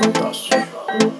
Fantástico.